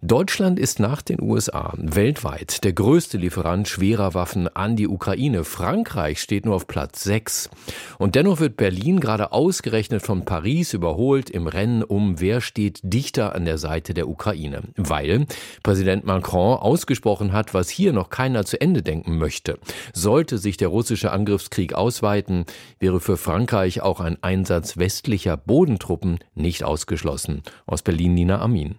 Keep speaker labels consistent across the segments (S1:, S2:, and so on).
S1: Deutschland ist nach den USA weltweit der größte Lieferant schwerer Waffen an die Ukraine. Frankreich steht nur auf Platz 6. Und dennoch wird Berlin gerade ausgerechnet von Paris überholt im Rennen um, wer steht dichter an der Seite der Ukraine. Weil Präsident Macron ausgesprochen hat, was hier noch keiner zu Ende denken möchte. Sollte sich der russische Angriffskrieg ausweiten, wäre für Frankreich auch ein Einsatz westlicher Bodentruppen nicht ausgeschlossen. Aus Berlin Nina Amin.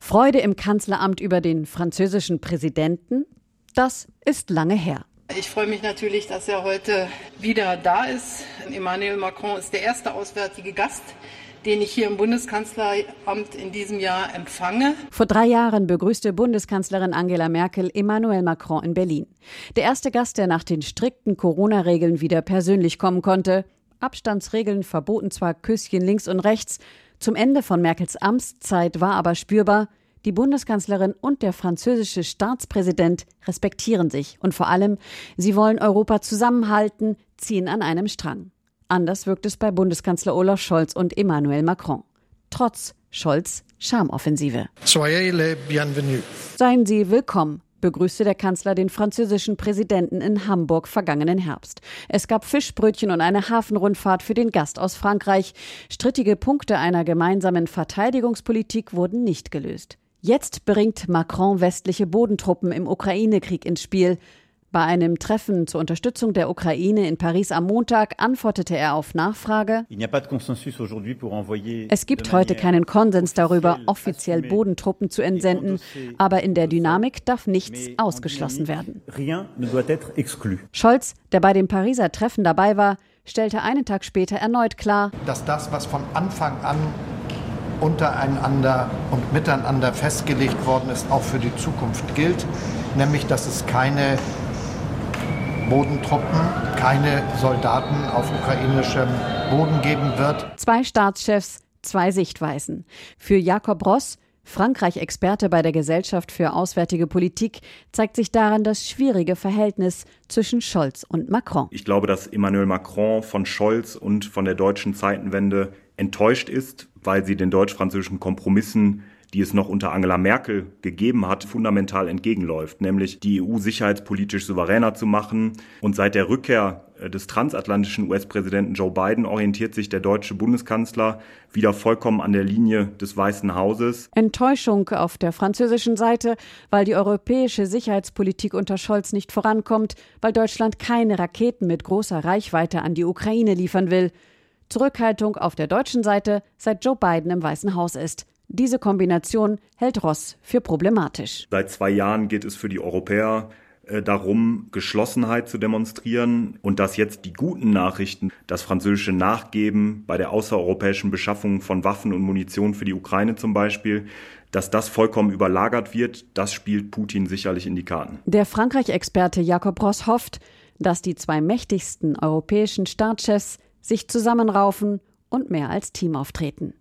S2: Freude im Kanzleramt über den französischen Präsidenten, das ist lange her.
S3: Ich freue mich natürlich, dass er heute wieder da ist. Emmanuel Macron ist der erste auswärtige Gast, den ich hier im Bundeskanzleramt in diesem Jahr empfange.
S2: Vor drei Jahren begrüßte Bundeskanzlerin Angela Merkel Emmanuel Macron in Berlin. Der erste Gast, der nach den strikten Corona-Regeln wieder persönlich kommen konnte. Abstandsregeln verboten zwar Küsschen links und rechts, zum Ende von Merkels Amtszeit war aber spürbar, die Bundeskanzlerin und der französische Staatspräsident respektieren sich und vor allem, sie wollen Europa zusammenhalten, ziehen an einem Strang. Anders wirkt es bei Bundeskanzler Olaf Scholz und Emmanuel Macron. Trotz Scholz Charmoffensive.
S4: Soyez les bienvenus.
S2: Seien Sie willkommen, begrüßte der Kanzler den französischen Präsidenten in Hamburg vergangenen Herbst. Es gab Fischbrötchen und eine Hafenrundfahrt für den Gast aus Frankreich. Strittige Punkte einer gemeinsamen Verteidigungspolitik wurden nicht gelöst. Jetzt bringt Macron westliche Bodentruppen im Ukraine-Krieg ins Spiel. Bei einem Treffen zur Unterstützung der Ukraine in Paris am Montag antwortete er auf Nachfrage. Es gibt heute keinen Konsens darüber, offiziell Bodentruppen zu entsenden, aber in der Dynamik darf nichts ausgeschlossen werden. Scholz, der bei dem Pariser Treffen dabei war, stellte einen Tag später erneut klar,
S4: dass das, was von Anfang an untereinander und miteinander festgelegt worden ist, auch für die Zukunft gilt, nämlich dass es keine Bodentruppen, keine Soldaten auf ukrainischem Boden geben wird.
S2: Zwei Staatschefs, zwei Sichtweisen. Für Jakob Ross, Frankreich-Experte bei der Gesellschaft für Auswärtige Politik, zeigt sich daran das schwierige Verhältnis zwischen Scholz und Macron.
S5: Ich glaube, dass Emmanuel Macron von Scholz und von der deutschen Zeitenwende enttäuscht ist, weil sie den deutsch-französischen Kompromissen die es noch unter Angela Merkel gegeben hat, fundamental entgegenläuft, nämlich die EU sicherheitspolitisch souveräner zu machen. Und seit der Rückkehr äh, des transatlantischen US-Präsidenten Joe Biden orientiert sich der deutsche Bundeskanzler wieder vollkommen an der Linie des Weißen Hauses.
S2: Enttäuschung auf der französischen Seite, weil die europäische Sicherheitspolitik unter Scholz nicht vorankommt, weil Deutschland keine Raketen mit großer Reichweite an die Ukraine liefern will. Zurückhaltung auf der deutschen Seite, seit Joe Biden im Weißen Haus ist. Diese Kombination hält Ross für problematisch.
S5: Seit zwei Jahren geht es für die Europäer äh, darum, Geschlossenheit zu demonstrieren und dass jetzt die guten Nachrichten, das französische Nachgeben bei der außereuropäischen Beschaffung von Waffen und Munition für die Ukraine zum Beispiel, dass das vollkommen überlagert wird, das spielt Putin sicherlich in die Karten.
S2: Der Frankreich-Experte Jakob Ross hofft, dass die zwei mächtigsten europäischen Staatschefs sich zusammenraufen und mehr als Team auftreten.